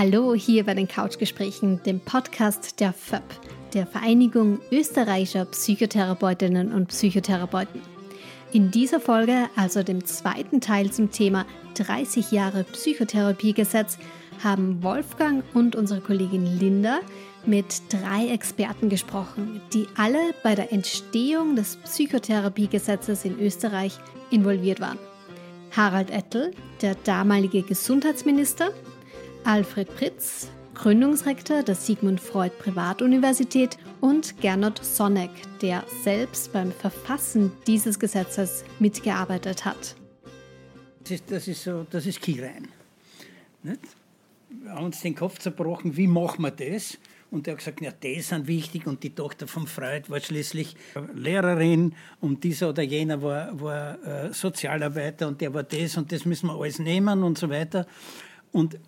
Hallo hier bei den Couchgesprächen, dem Podcast der FÖP, der Vereinigung österreichischer Psychotherapeutinnen und Psychotherapeuten. In dieser Folge, also dem zweiten Teil zum Thema 30 Jahre Psychotherapiegesetz, haben Wolfgang und unsere Kollegin Linda mit drei Experten gesprochen, die alle bei der Entstehung des Psychotherapiegesetzes in Österreich involviert waren. Harald Ettel, der damalige Gesundheitsminister, Alfred Pritz, Gründungsrektor der Sigmund Freud Privatuniversität und Gernot Sonneck, der selbst beim Verfassen dieses Gesetzes mitgearbeitet hat. Das ist, das ist so, das ist Kirein. Nicht? Wir haben uns den Kopf zerbrochen, wie machen wir das? Und er hat gesagt, ja, die sind wichtig. Und die Tochter von Freud war schließlich Lehrerin und dieser oder jener war, war äh, Sozialarbeiter und der war das und das müssen wir alles nehmen und so weiter. Und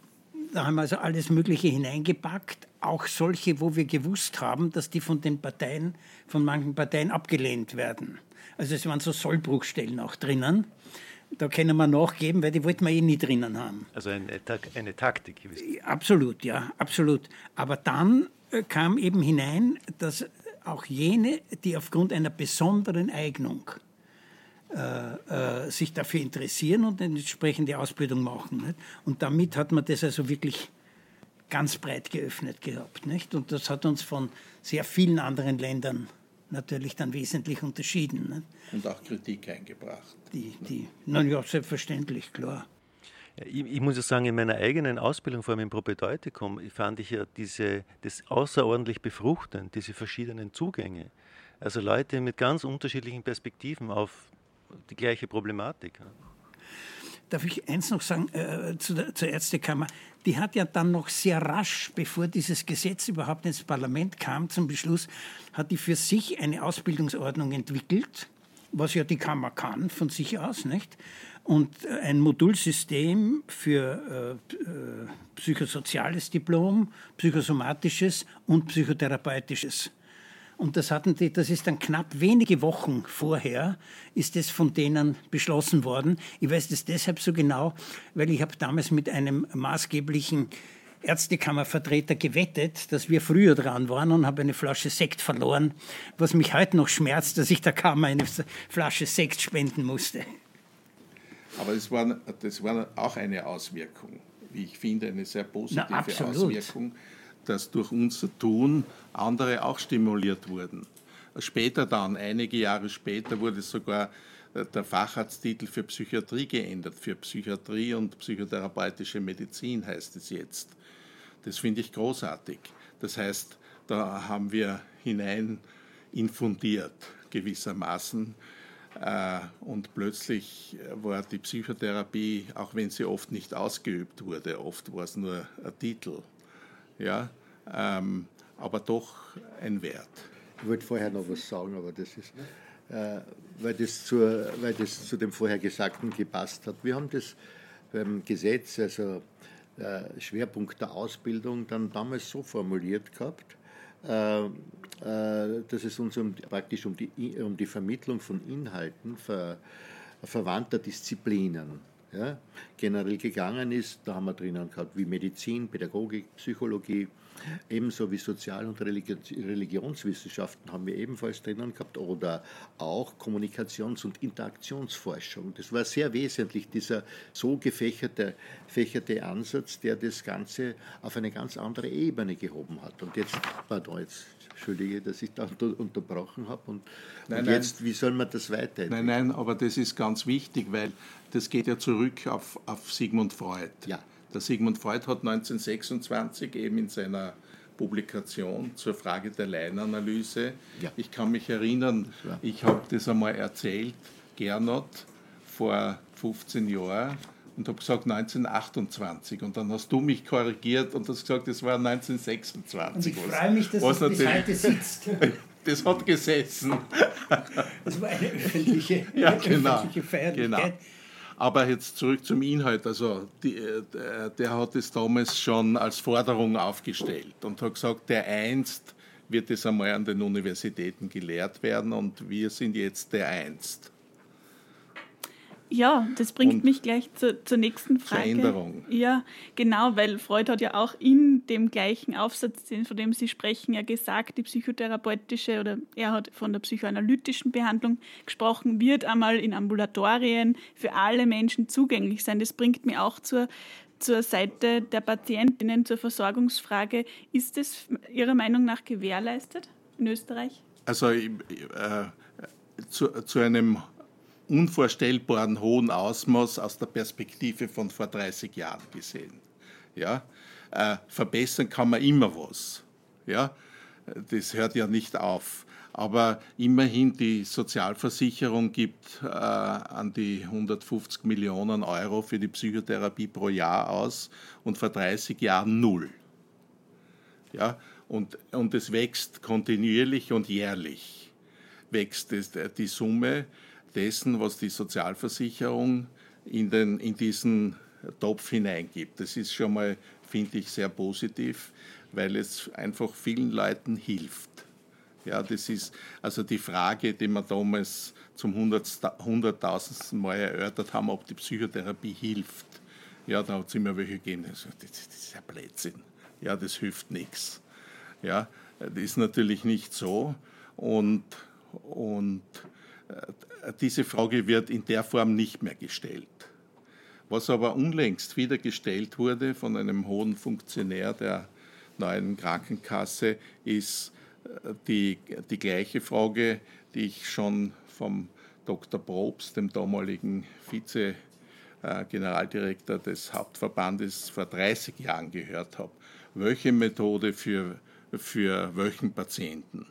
da haben wir also alles Mögliche hineingepackt, auch solche, wo wir gewusst haben, dass die von den Parteien, von manchen Parteien abgelehnt werden. Also es waren so Sollbruchstellen auch drinnen. Da können wir nachgeben, weil die wollten wir eh nie drinnen haben. Also eine, eine Taktik. Absolut, ja, absolut. Aber dann äh, kam eben hinein, dass auch jene, die aufgrund einer besonderen Eignung äh, äh, sich dafür interessieren und eine entsprechende Ausbildung machen. Nicht? Und damit hat man das also wirklich ganz breit geöffnet gehabt. Nicht? Und das hat uns von sehr vielen anderen Ländern natürlich dann wesentlich unterschieden. Nicht? Und auch Kritik eingebracht. Die, die, na ja, selbstverständlich, klar. Ich, ich, muss ja sagen, in meiner eigenen Ausbildung, vor allem im Propedeutikum, fand ich ja diese, das außerordentlich befruchtend, diese verschiedenen Zugänge. Also Leute mit ganz unterschiedlichen Perspektiven auf die gleiche Problematik. Darf ich eins noch sagen äh, zu der, zur Ärztekammer? Die hat ja dann noch sehr rasch, bevor dieses Gesetz überhaupt ins Parlament kam, zum Beschluss, hat die für sich eine Ausbildungsordnung entwickelt, was ja die Kammer kann von sich aus, nicht? Und äh, ein Modulsystem für äh, äh, psychosoziales Diplom, psychosomatisches und psychotherapeutisches. Und das hatten die, das ist dann knapp wenige Wochen vorher, ist es von denen beschlossen worden. Ich weiß das deshalb so genau, weil ich habe damals mit einem maßgeblichen Ärztekammervertreter gewettet, dass wir früher dran waren und habe eine Flasche Sekt verloren, was mich heute noch schmerzt, dass ich der Kammer eine Flasche Sekt spenden musste. Aber das war, das war auch eine Auswirkung, wie ich finde, eine sehr positive Na, Auswirkung dass durch unser Tun andere auch stimuliert wurden. Später dann, einige Jahre später, wurde sogar äh, der Facharzttitel für Psychiatrie geändert. Für Psychiatrie und psychotherapeutische Medizin heißt es jetzt. Das finde ich großartig. Das heißt, da haben wir hinein infundiert gewissermaßen. Äh, und plötzlich war die Psychotherapie, auch wenn sie oft nicht ausgeübt wurde, oft war es nur ein Titel, ja, ähm, aber doch ein Wert. Ich wollte vorher noch was sagen, aber das ist, äh, weil, das zur, weil das zu dem vorher Gesagten gepasst hat. Wir haben das beim Gesetz, also äh, Schwerpunkt der Ausbildung, dann damals so formuliert gehabt, äh, äh dass es uns um, praktisch um die, um die Vermittlung von Inhalten ver, verwandter Disziplinen ja, generell gegangen ist. Da haben wir drinnen gehabt wie Medizin, Pädagogik, Psychologie, ebenso wie Sozial- und Religionswissenschaften haben wir ebenfalls drinnen gehabt oder auch Kommunikations- und Interaktionsforschung. Das war sehr wesentlich, dieser so gefächerte, gefächerte Ansatz, der das Ganze auf eine ganz andere Ebene gehoben hat. Und jetzt, pardon, jetzt Entschuldige, dass ich da unterbrochen habe. Und, nein, und jetzt, nein. wie soll man das weiterentwickeln? Nein, nein, aber das ist ganz wichtig, weil das geht ja zurück auf, auf Sigmund Freud. Ja. Der Sigmund Freud hat 1926 eben in seiner Publikation zur Frage der Leinanalyse, ja. ich kann mich erinnern, ich habe das einmal erzählt, Gernot, vor 15 Jahren und habe gesagt 1928 und dann hast du mich korrigiert und hast gesagt, es war 1926. Und ich freue mich, dass es bis heute sitzt. Das hat gesessen. Das war eine öffentliche, ja, genau, öffentliche Feierlichkeit. Genau. Aber jetzt zurück zum Inhalt. Also die, äh, der hat es damals schon als Forderung aufgestellt und hat gesagt, der einst wird es einmal an den Universitäten gelehrt werden und wir sind jetzt der einst. Ja, das bringt Und mich gleich zu, zur nächsten Frage. Veränderung. Ja, genau, weil Freud hat ja auch in dem gleichen Aufsatz, von dem Sie sprechen, ja gesagt, die psychotherapeutische oder er hat von der psychoanalytischen Behandlung gesprochen, wird einmal in Ambulatorien für alle Menschen zugänglich sein. Das bringt mich auch zur, zur Seite der Patientinnen, zur Versorgungsfrage. Ist das Ihrer Meinung nach gewährleistet in Österreich? Also äh, zu, zu einem unvorstellbaren hohen Ausmaß aus der Perspektive von vor 30 Jahren gesehen. Ja? Äh, verbessern kann man immer was. Ja? Das hört ja nicht auf. Aber immerhin, die Sozialversicherung gibt äh, an die 150 Millionen Euro für die Psychotherapie pro Jahr aus und vor 30 Jahren null. Ja? Und, und es wächst kontinuierlich und jährlich wächst es, die Summe dessen, was die Sozialversicherung in, den, in diesen Topf hineingibt. Das ist schon mal, finde ich, sehr positiv, weil es einfach vielen Leuten hilft. Ja, das ist also die Frage, die wir damals zum hunderttausendsten Mal erörtert haben, ob die Psychotherapie hilft. Ja, da es immer welche gegeben, das ist ja Blödsinn. Ja, das hilft nichts. Ja, das ist natürlich nicht so. Und, und diese Frage wird in der Form nicht mehr gestellt. Was aber unlängst wieder gestellt wurde von einem hohen Funktionär der neuen Krankenkasse, ist äh, die, die gleiche Frage, die ich schon vom Dr. Probst, dem damaligen Vize-Generaldirektor des Hauptverbandes, vor 30 Jahren gehört habe. Welche Methode für, für welchen Patienten?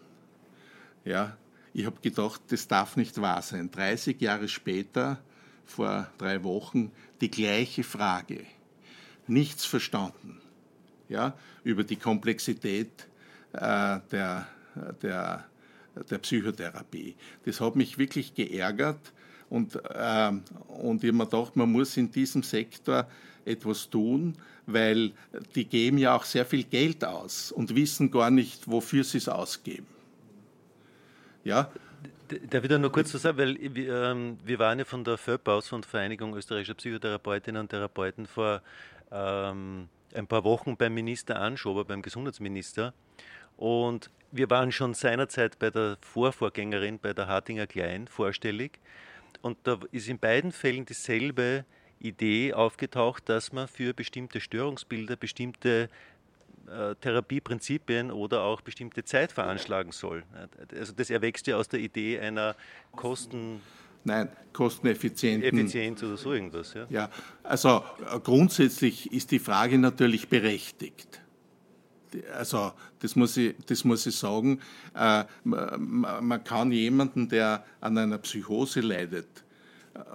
Ja, ich habe gedacht, das darf nicht wahr sein. 30 Jahre später, vor drei Wochen, die gleiche Frage. Nichts verstanden ja, über die Komplexität äh, der, der, der Psychotherapie. Das hat mich wirklich geärgert und, äh, und ich habe mir gedacht, man muss in diesem Sektor etwas tun, weil die geben ja auch sehr viel Geld aus und wissen gar nicht, wofür sie es ausgeben. Ja. Da nur kurz was sagen, weil wir, ähm, wir waren ja von der FÖP aus, von der Vereinigung österreichischer Psychotherapeutinnen und Therapeuten, vor ähm, ein paar Wochen beim Minister Anschober, beim Gesundheitsminister. Und wir waren schon seinerzeit bei der Vorvorgängerin, bei der Hartinger Klein, vorstellig. Und da ist in beiden Fällen dieselbe Idee aufgetaucht, dass man für bestimmte Störungsbilder bestimmte äh, Therapieprinzipien oder auch bestimmte Zeit veranschlagen soll. Also das erwächst ja aus der Idee einer Kosten... Nein, kosteneffizienten. Effizient oder so irgendwas, ja. Ja, also äh, grundsätzlich ist die Frage natürlich berechtigt. Also das muss ich, das muss ich sagen. Äh, man kann jemanden, der an einer Psychose leidet,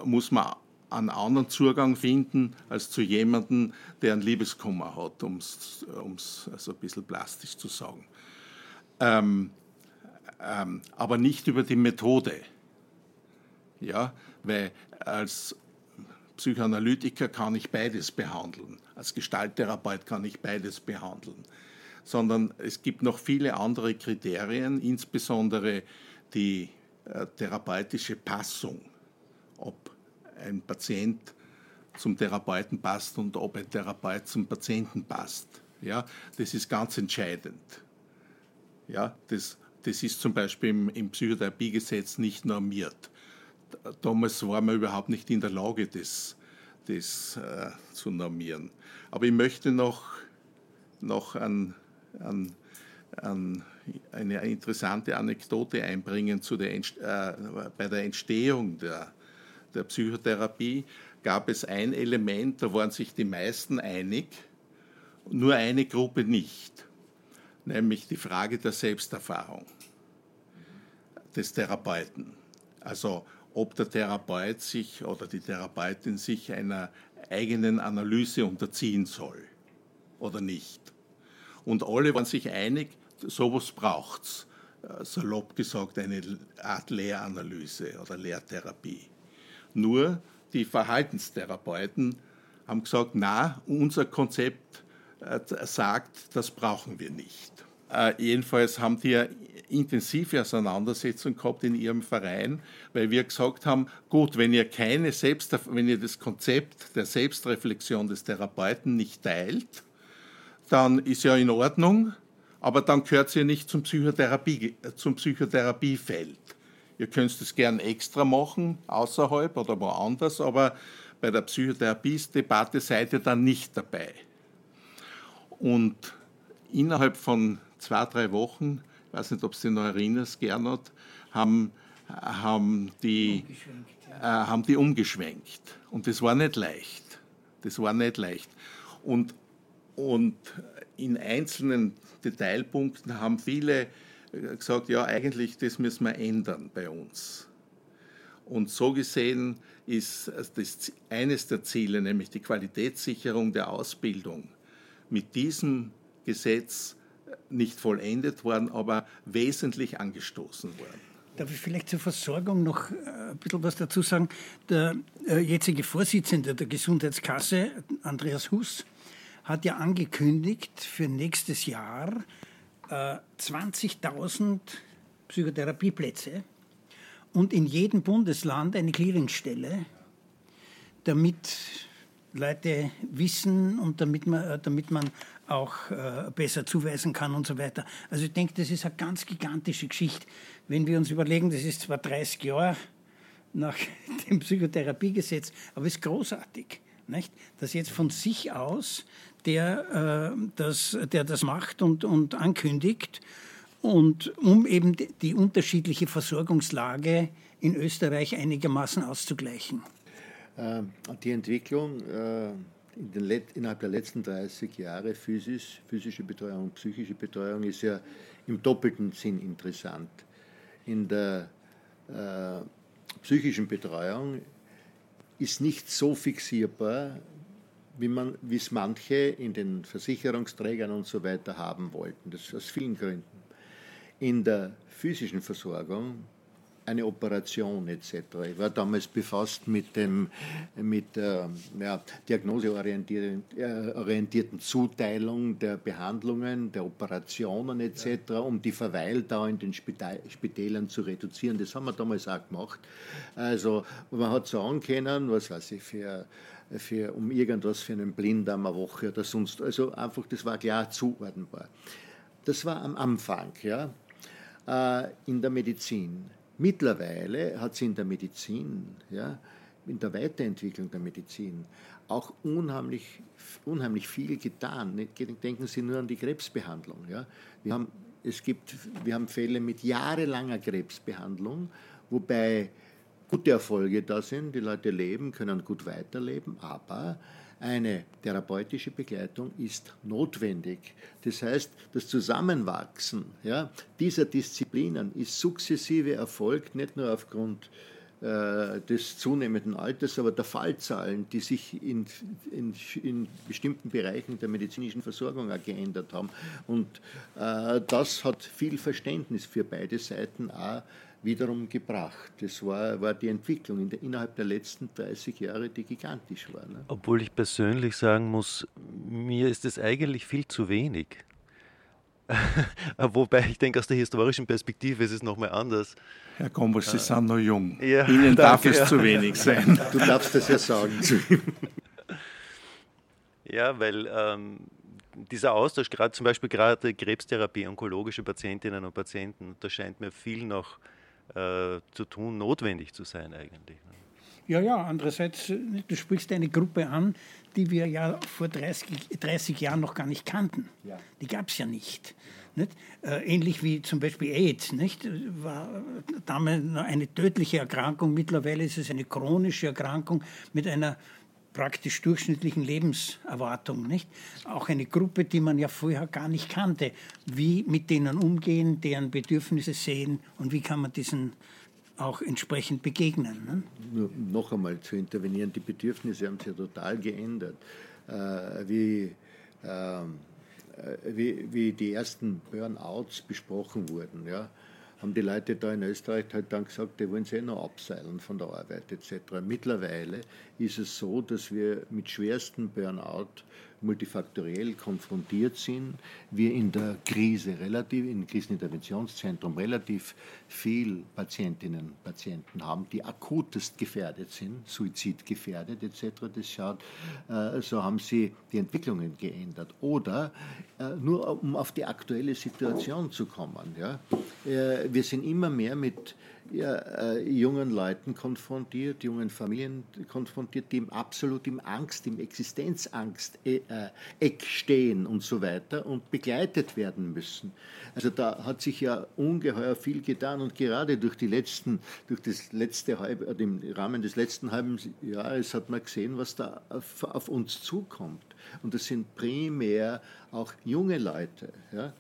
muss man einen anderen Zugang finden als zu jemandem, der einen Liebeskummer hat, um es also ein bisschen plastisch zu sagen. Ähm, ähm, aber nicht über die Methode. Ja, weil als Psychoanalytiker kann ich beides behandeln, als Gestalttherapeut kann ich beides behandeln, sondern es gibt noch viele andere Kriterien, insbesondere die äh, therapeutische Passung, ob ein Patient zum Therapeuten passt und ob ein Therapeut zum Patienten passt. Ja, das ist ganz entscheidend. Ja, das, das ist zum Beispiel im, im Psychotherapiegesetz nicht normiert. Damals war man überhaupt nicht in der Lage, das, das äh, zu normieren. Aber ich möchte noch, noch an, an, an eine interessante Anekdote einbringen zu der, äh, bei der Entstehung der der Psychotherapie gab es ein Element, da waren sich die meisten einig, nur eine Gruppe nicht, nämlich die Frage der Selbsterfahrung des Therapeuten. Also ob der Therapeut sich oder die Therapeutin sich einer eigenen Analyse unterziehen soll oder nicht. Und alle waren sich einig, sowas braucht es. Salopp gesagt, eine Art Lehranalyse oder Lehrtherapie. Nur die Verhaltenstherapeuten haben gesagt, na, unser Konzept äh, sagt, das brauchen wir nicht. Äh, jedenfalls haben die intensive Auseinandersetzung gehabt in ihrem Verein, weil wir gesagt haben, gut, wenn ihr keine Selbst, wenn ihr das Konzept der Selbstreflexion des Therapeuten nicht teilt, dann ist ja in Ordnung, aber dann gehört sie nicht zum, Psychotherapie, zum Psychotherapiefeld. Ihr könnt es gern extra machen, außerhalb oder woanders, aber bei der Psychotherapie-Debatte seid ihr dann nicht dabei. Und innerhalb von zwei, drei Wochen, ich weiß nicht, ob dich noch erinnerst, Gernot, haben, haben, die, äh, haben die umgeschwenkt. Und das war nicht leicht. Das war nicht leicht. Und, und in einzelnen Detailpunkten haben viele gesagt, ja, eigentlich, das müssen wir ändern bei uns. Und so gesehen ist das eines der Ziele, nämlich die Qualitätssicherung der Ausbildung, mit diesem Gesetz nicht vollendet worden, aber wesentlich angestoßen worden. Darf ich vielleicht zur Versorgung noch äh, ein bisschen was dazu sagen? Der äh, jetzige Vorsitzende der Gesundheitskasse, Andreas Huss, hat ja angekündigt für nächstes Jahr 20.000 äh, Psychotherapieplätze und in jedem Bundesland eine Clearingstelle, damit Leute wissen und damit man, damit man auch äh, besser zuweisen kann und so weiter. Also ich denke, das ist eine ganz gigantische Geschichte. Wenn wir uns überlegen, das ist zwar 30 Jahre nach dem Psychotherapiegesetz, aber es ist großartig, nicht? dass jetzt von sich aus der, äh, das, der das macht und, und ankündigt, und um eben die unterschiedliche Versorgungslage in Österreich einigermaßen auszugleichen. Ähm, die Entwicklung äh, in innerhalb der letzten 30 Jahre physisch, physische Betreuung psychische Betreuung ist ja im doppelten Sinn interessant. In der äh, psychischen Betreuung ist nicht so fixierbar, wie, man, es manche in den Versicherungsträgern und so weiter haben wollten. Das aus vielen Gründen. In der physischen Versorgung eine Operation etc. Ich war damals befasst mit dem mit der ja, diagnoseorientierten Zuteilung der Behandlungen, der Operationen etc., um die Verweildauer in den Spitälern zu reduzieren. Das haben wir damals auch gemacht. Also man hat sagen können, was weiß ich, für für, um irgendwas für einen Blinddarm eine Woche oder sonst. Also einfach, das war klar zuordnenbar. Das war am Anfang, ja, äh, in der Medizin. Mittlerweile hat sie in der Medizin, ja, in der Weiterentwicklung der Medizin auch unheimlich, unheimlich viel getan. Denken Sie nur an die Krebsbehandlung. Ja. Wir, haben, es gibt, wir haben Fälle mit jahrelanger Krebsbehandlung, wobei gute Erfolge da sind, die Leute leben, können gut weiterleben, aber eine therapeutische Begleitung ist notwendig. Das heißt, das Zusammenwachsen ja, dieser Disziplinen ist sukzessive erfolgt, nicht nur aufgrund äh, des zunehmenden Alters, aber der Fallzahlen, die sich in, in, in bestimmten Bereichen der medizinischen Versorgung auch geändert haben. Und äh, das hat viel Verständnis für beide Seiten auch wiederum gebracht. Das war, war die Entwicklung in der, innerhalb der letzten 30 Jahre, die gigantisch war. Ne? Obwohl ich persönlich sagen muss, mir ist es eigentlich viel zu wenig. Wobei ich denke, aus der historischen Perspektive ist es nochmal anders. Herr Gombos, Sie sind noch jung. Ja, Ihnen danke, darf es ja. zu wenig sein. Du darfst das ja sagen zu ihm. Ja, weil ähm, dieser Austausch, gerade zum Beispiel gerade Krebstherapie, onkologische Patientinnen und Patienten, da scheint mir viel noch äh, zu tun, notwendig zu sein eigentlich. Ne? Ja, ja, andererseits, du sprichst eine Gruppe an, die wir ja vor 30, 30 Jahren noch gar nicht kannten. Ja. Die gab es ja nicht. nicht? Äh, ähnlich wie zum Beispiel AIDS, nicht? war damals eine tödliche Erkrankung, mittlerweile ist es eine chronische Erkrankung mit einer praktisch durchschnittlichen Lebenserwartung. Nicht? Auch eine Gruppe, die man ja vorher gar nicht kannte. Wie mit denen umgehen, deren Bedürfnisse sehen und wie kann man diesen auch entsprechend begegnen. Ne? Nur noch einmal zu intervenieren, die Bedürfnisse haben sich ja total geändert. Äh, wie, äh, wie, wie die ersten Burnouts besprochen wurden. Ja? Haben die Leute da in Österreich halt dann gesagt, die wollen sich eh noch abseilen von der Arbeit etc. Mittlerweile ist es so, dass wir mit schwersten Burnout multifaktoriell konfrontiert sind, wir in der Krise relativ, im Kriseninterventionszentrum relativ viel Patientinnen und Patienten haben, die akutest gefährdet sind, suizidgefährdet etc. Das schaut, äh, so haben sie die Entwicklungen geändert. Oder äh, nur um auf die aktuelle Situation zu kommen. Ja, äh, wir sind immer mehr mit äh, jungen Leuten konfrontiert, jungen Familien konfrontiert, die absolut im Angst, im Existenzangst-Eck äh, stehen und so weiter und begleitet werden müssen. Also da hat sich ja ungeheuer viel getan und gerade durch die letzten, durch das letzte halb, äh, im Rahmen des letzten halben Jahres hat man gesehen, was da auf, auf uns zukommt. Und das sind primär auch junge Leute. Ja?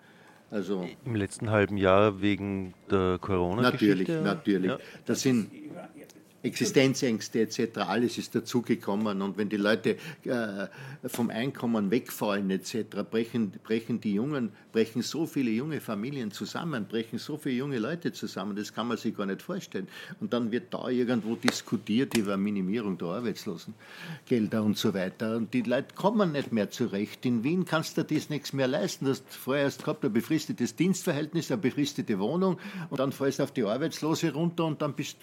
Also Im letzten halben Jahr wegen der Corona-Geschichte? Natürlich, natürlich. Ja. Das sind Existenzängste etc., alles ist dazugekommen. Und wenn die Leute äh, vom Einkommen wegfallen etc., brechen, brechen die Jungen, brechen so viele junge Familien zusammen, brechen so viele junge Leute zusammen, das kann man sich gar nicht vorstellen. Und dann wird da irgendwo diskutiert über Minimierung der Arbeitslosengelder und so weiter. Und die Leute kommen nicht mehr zurecht. In Wien kannst du das nichts mehr leisten. Du hast vorher erst gehabt ein befristetes Dienstverhältnis, eine befristete Wohnung und dann fällst du auf die Arbeitslose runter und dann bist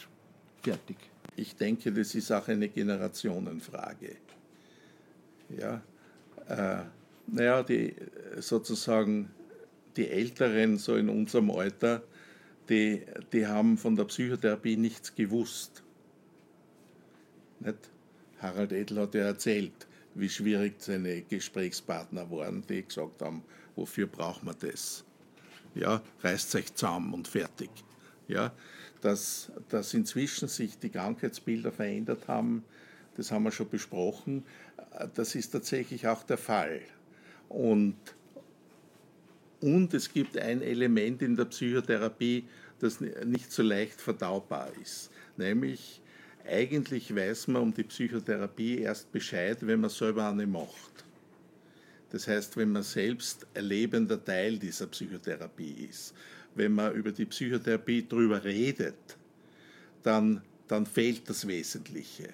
fertig. Ich denke, das ist auch eine Generationenfrage. Ja, äh, naja, die sozusagen die Älteren, so in unserem Alter, die, die haben von der Psychotherapie nichts gewusst. Nicht? Harald Edel hat ja erzählt, wie schwierig seine Gesprächspartner waren, die gesagt haben, wofür braucht man das? Ja, reißt euch zusammen und fertig. Ja, dass, dass inzwischen sich die Krankheitsbilder verändert haben, das haben wir schon besprochen. Das ist tatsächlich auch der Fall. Und, und es gibt ein Element in der Psychotherapie, das nicht so leicht verdaubar ist. Nämlich, eigentlich weiß man um die Psychotherapie erst Bescheid, wenn man selber eine macht. Das heißt, wenn man selbst erlebender Teil dieser Psychotherapie ist wenn man über die Psychotherapie drüber redet, dann, dann fehlt das Wesentliche.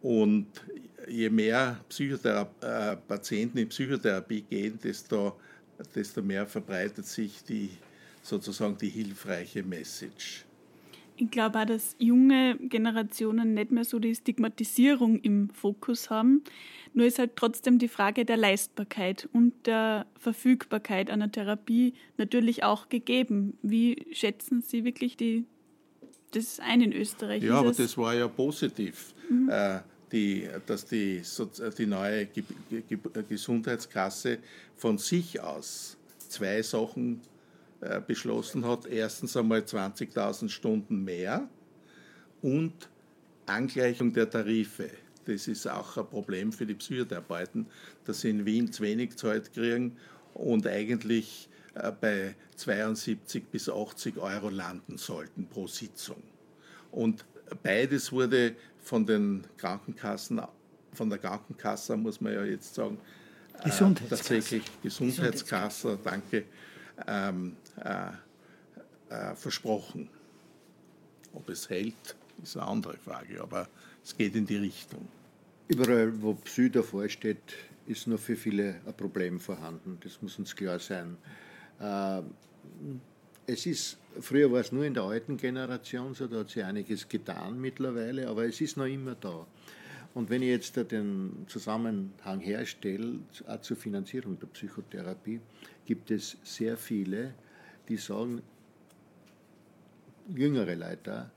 Und je mehr Psychothera äh, Patienten in Psychotherapie gehen, desto, desto mehr verbreitet sich die, sozusagen die hilfreiche Message. Ich glaube auch, dass junge Generationen nicht mehr so die Stigmatisierung im Fokus haben. Nur ist halt trotzdem die Frage der Leistbarkeit und der Verfügbarkeit einer Therapie natürlich auch gegeben. Wie schätzen Sie wirklich die, das ein in Österreich? Ja, aber das war ja positiv. Mhm. Äh, die, dass die, die neue Gesundheitskasse von sich aus zwei Sachen äh, beschlossen hat, erstens einmal 20.000 Stunden mehr und Angleichung der Tarife. Das ist auch ein Problem für die Psychotherapeuten, dass sie in Wien zu wenig Zeit kriegen und eigentlich äh, bei 72 bis 80 Euro landen sollten pro Sitzung. Und beides wurde von den Krankenkassen, von der Krankenkasse muss man ja jetzt sagen, äh, Gesundheitskasse. tatsächlich Gesundheitskasse, danke, ähm, äh, äh, versprochen. Ob es hält, ist eine andere Frage, aber es geht in die Richtung. Überall, wo Psy davor steht, ist noch für viele ein Problem vorhanden. Das muss uns klar sein. Äh, es ist, früher war es nur in der alten Generation so, da hat sich einiges getan mittlerweile, aber es ist noch immer da. Und wenn ich jetzt den Zusammenhang herstelle, auch zur Finanzierung der Psychotherapie, gibt es sehr viele, die sagen, jüngere Leute,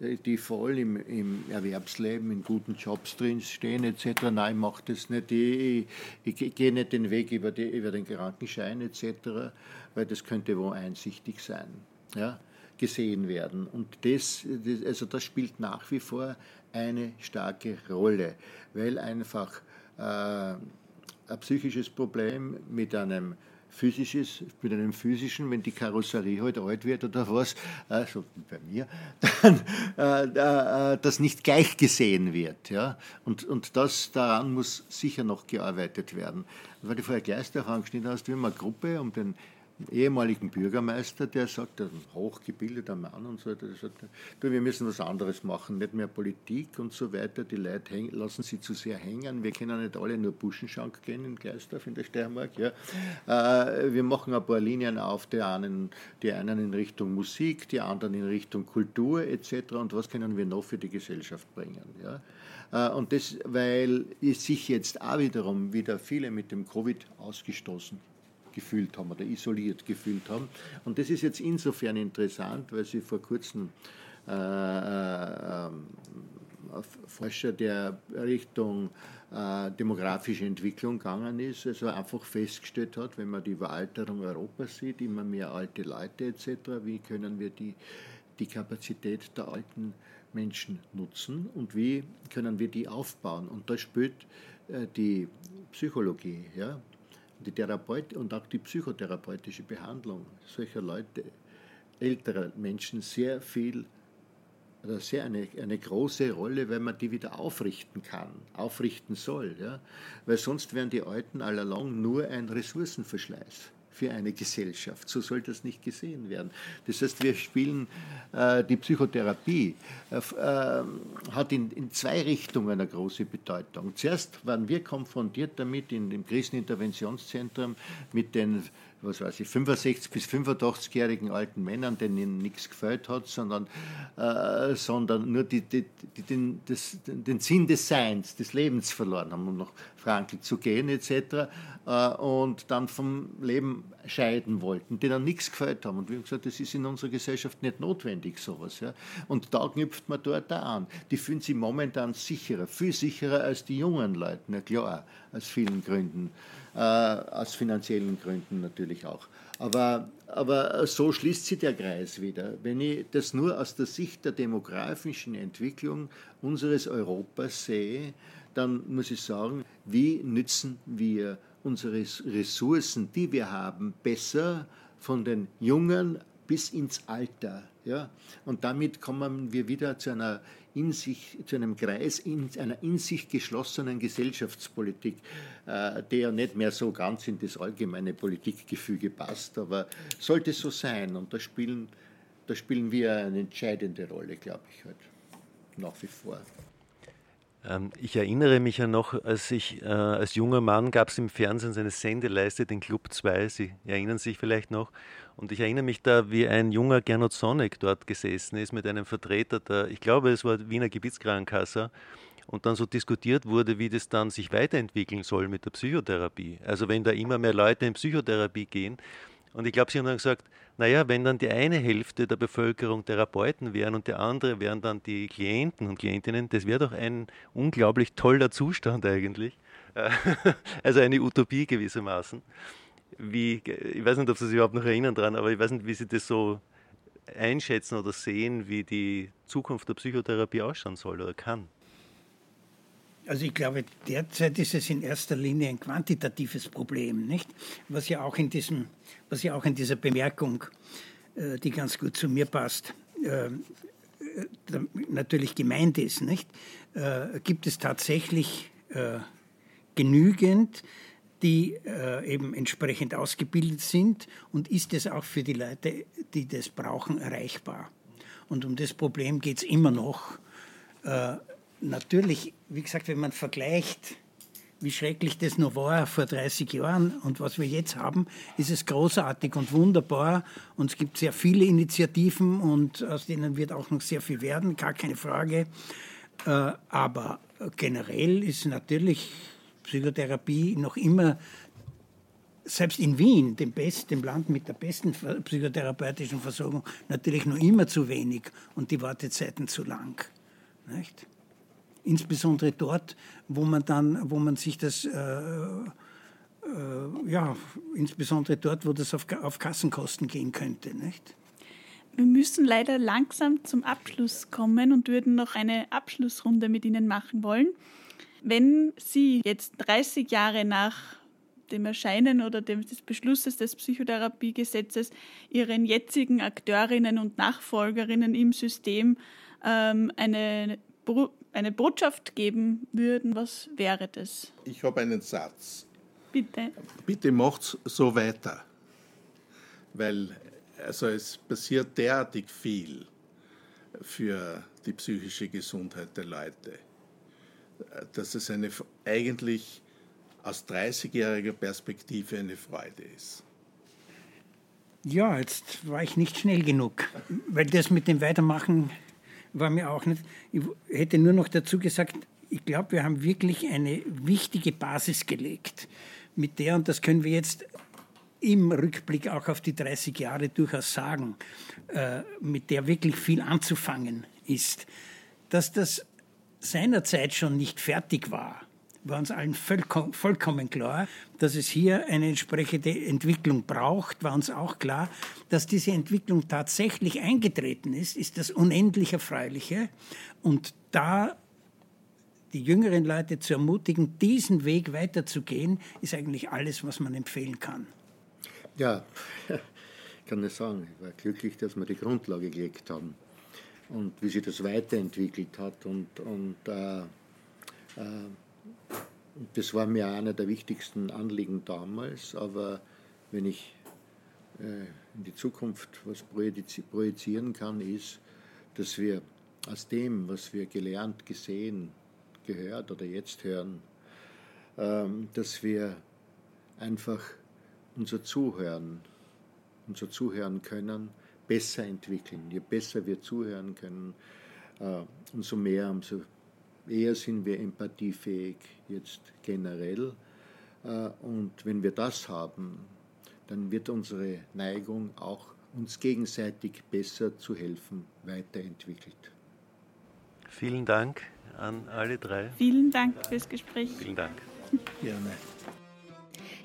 die voll im, im Erwerbsleben, in guten Jobs drinstehen etc. Nein, ich mache das nicht, ich, ich, ich gehe nicht den Weg über, die, über den Krankenschein etc., weil das könnte wo einsichtig sein, ja, gesehen werden. Und das, das, also das spielt nach wie vor eine starke Rolle, weil einfach äh, ein psychisches Problem mit einem physisches, mit einem physischen, wenn die Karosserie halt alt wird oder was, äh, so bei mir, dann äh, äh, das nicht gleich gesehen wird. Ja? Und, und das, daran muss sicher noch gearbeitet werden. Weil du vorher gleich der angeschnitten hast, wir haben eine Gruppe um den ehemaligen Bürgermeister, der sagt, ein hochgebildeter Mann und so, der sagt, du, wir müssen was anderes machen, nicht mehr Politik und so weiter. Die Leute hängen, lassen sie zu sehr hängen. Wir können nicht alle nur Buschenschank gehen in Gleisdorf in der Steiermark. Ja. Äh, wir machen ein paar Linien auf, die einen, die einen in Richtung Musik, die anderen in Richtung Kultur etc. Und was können wir noch für die Gesellschaft bringen? Ja. Äh, und das, weil sich jetzt auch wiederum wieder viele mit dem Covid ausgestoßen gefühlt haben oder isoliert gefühlt haben. Und das ist jetzt insofern interessant, weil sie vor kurzem äh, äh, Forscher, der Richtung äh, demografische Entwicklung gegangen ist, also einfach festgestellt hat, wenn man die Überalterung Europas sieht, immer mehr alte Leute etc., wie können wir die, die Kapazität der alten Menschen nutzen und wie können wir die aufbauen. Und da spielt äh, die Psychologie, ja, die Therapeut und auch die psychotherapeutische Behandlung solcher Leute, älterer Menschen, sehr viel oder sehr eine, eine große Rolle, weil man die wieder aufrichten kann, aufrichten soll. Ja? Weil sonst wären die Alten allalong nur ein Ressourcenverschleiß für eine Gesellschaft. So soll das nicht gesehen werden. Das heißt, wir spielen äh, die Psychotherapie, äh, äh, hat in, in, zwei Richtungen eine große Bedeutung. Zuerst waren wir konfrontiert damit in dem Kriseninterventionszentrum mit den was weiß ich, 65 bis 85-jährigen alten Männern, denen nichts gefällt hat, sondern, äh, sondern nur die, die, die, den, das, den Sinn des Seins, des Lebens verloren haben, um nach Frankl zu gehen etc. Äh, und dann vom Leben scheiden wollten, denen nichts gefällt haben. Und wir haben gesagt, das ist in unserer Gesellschaft nicht notwendig, sowas. Und da knüpft man dort da an. Die fühlen sich momentan sicherer, viel sicherer als die jungen Leute, na klar, aus vielen Gründen äh, aus finanziellen Gründen natürlich auch. Aber, aber so schließt sich der Kreis wieder. Wenn ich das nur aus der Sicht der demografischen Entwicklung unseres Europas sehe, dann muss ich sagen, wie nützen wir unsere Ressourcen, die wir haben, besser von den Jungen bis ins Alter. Ja? Und damit kommen wir wieder zu einer in sich, zu einem Kreis in einer in sich geschlossenen Gesellschaftspolitik, äh, der nicht mehr so ganz in das allgemeine Politikgefüge passt, aber sollte so sein. Und da spielen, da spielen wir eine entscheidende Rolle, glaube ich, heute nach wie vor. Ähm, ich erinnere mich ja noch, als ich äh, als junger Mann gab es im Fernsehen seine Sendeleiste, den Club 2, Sie erinnern sich vielleicht noch. Und ich erinnere mich da, wie ein junger Gernot Sonneck dort gesessen ist mit einem Vertreter der, ich glaube, es war Wiener Gebietskrankenkasse, und dann so diskutiert wurde, wie das dann sich weiterentwickeln soll mit der Psychotherapie. Also wenn da immer mehr Leute in Psychotherapie gehen. Und ich glaube, sie haben dann gesagt, naja, wenn dann die eine Hälfte der Bevölkerung Therapeuten wären und die andere wären dann die Klienten und Klientinnen, das wäre doch ein unglaublich toller Zustand eigentlich. Also eine Utopie gewissermaßen. Wie, ich weiß nicht, ob Sie sich überhaupt noch erinnern dran, aber ich weiß nicht, wie Sie das so einschätzen oder sehen, wie die Zukunft der Psychotherapie ausschauen soll oder kann. Also ich glaube, derzeit ist es in erster Linie ein quantitatives Problem, nicht? Was ja auch in diesem, was ja auch in dieser Bemerkung, äh, die ganz gut zu mir passt, äh, natürlich gemeint ist, nicht? Äh, gibt es tatsächlich genügend, die eben entsprechend ausgebildet sind und ist es auch für die Leute, die das brauchen, erreichbar? Und um das Problem geht es immer noch natürlich, wie gesagt, wenn man vergleicht, wie schrecklich das noch war vor 30 Jahren und was wir jetzt haben, ist es großartig und wunderbar. Und es gibt sehr viele Initiativen und aus denen wird auch noch sehr viel werden, gar keine Frage. Äh, aber generell ist natürlich Psychotherapie noch immer, selbst in Wien, dem, Best, dem Land mit der besten psychotherapeutischen Versorgung, natürlich noch immer zu wenig und die Wartezeiten zu lang. Nicht? Insbesondere dort, wo man dann, wo man sich das, äh, äh, ja, insbesondere dort, wo das auf, auf Kassenkosten gehen könnte, nicht? Wir müssen leider langsam zum Abschluss kommen und würden noch eine Abschlussrunde mit Ihnen machen wollen. Wenn Sie jetzt 30 Jahre nach dem Erscheinen oder des Beschlusses des Psychotherapiegesetzes Ihren jetzigen Akteurinnen und Nachfolgerinnen im System ähm, eine eine Botschaft geben würden, was wäre das? Ich habe einen Satz. Bitte. Bitte macht's so weiter. weil also es passiert derartig viel für die psychische Gesundheit der Leute, dass es eine, eigentlich aus 30-jähriger Perspektive eine Freude ist. Ja, jetzt war ich nicht schnell genug, weil das mit dem Weitermachen war mir auch nicht. Ich hätte nur noch dazu gesagt, ich glaube, wir haben wirklich eine wichtige Basis gelegt, mit der, und das können wir jetzt im Rückblick auch auf die 30 Jahre durchaus sagen, äh, mit der wirklich viel anzufangen ist. Dass das seinerzeit schon nicht fertig war, war uns allen vollkommen klar. Dass es hier eine entsprechende Entwicklung braucht, war uns auch klar. Dass diese Entwicklung tatsächlich eingetreten ist, ist das unendlich Erfreuliche. Und da die jüngeren Leute zu ermutigen, diesen Weg weiterzugehen, ist eigentlich alles, was man empfehlen kann. Ja, ich kann das sagen. Ich war glücklich, dass wir die Grundlage gelegt haben und wie sich das weiterentwickelt hat. Und, und äh, äh, das war mir einer der wichtigsten Anliegen damals. Aber wenn ich äh, in die Zukunft was projizieren kann, ist, dass wir aus dem, was wir gelernt, gesehen, gehört oder jetzt hören, ähm, dass wir einfach unser Zuhören, unser Zuhören können, besser entwickeln. Je besser wir zuhören können, äh, umso mehr, umso eher sind wir empathiefähig jetzt generell. Äh, und wenn wir das haben, dann wird unsere Neigung auch uns gegenseitig besser zu helfen weiterentwickelt. Vielen Dank an alle drei. Vielen Dank fürs Gespräch. Vielen Dank. Gerne.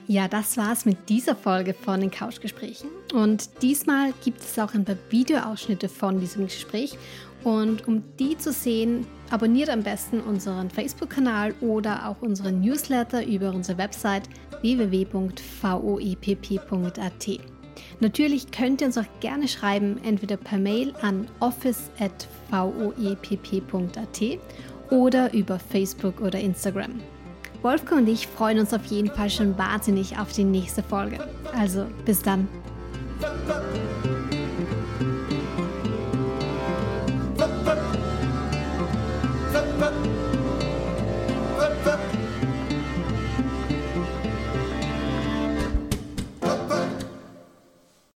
Ja, das war's mit dieser Folge von den Couchgesprächen. Und diesmal gibt es auch ein paar Videoausschnitte von diesem Gespräch. Und um die zu sehen, abonniert am besten unseren Facebook-Kanal oder auch unseren Newsletter über unsere Website www.voepp.at. Natürlich könnt ihr uns auch gerne schreiben, entweder per Mail an office.voepp.at oder über Facebook oder Instagram. Wolfgang und ich freuen uns auf jeden Fall schon wahnsinnig auf die nächste Folge. Also bis dann.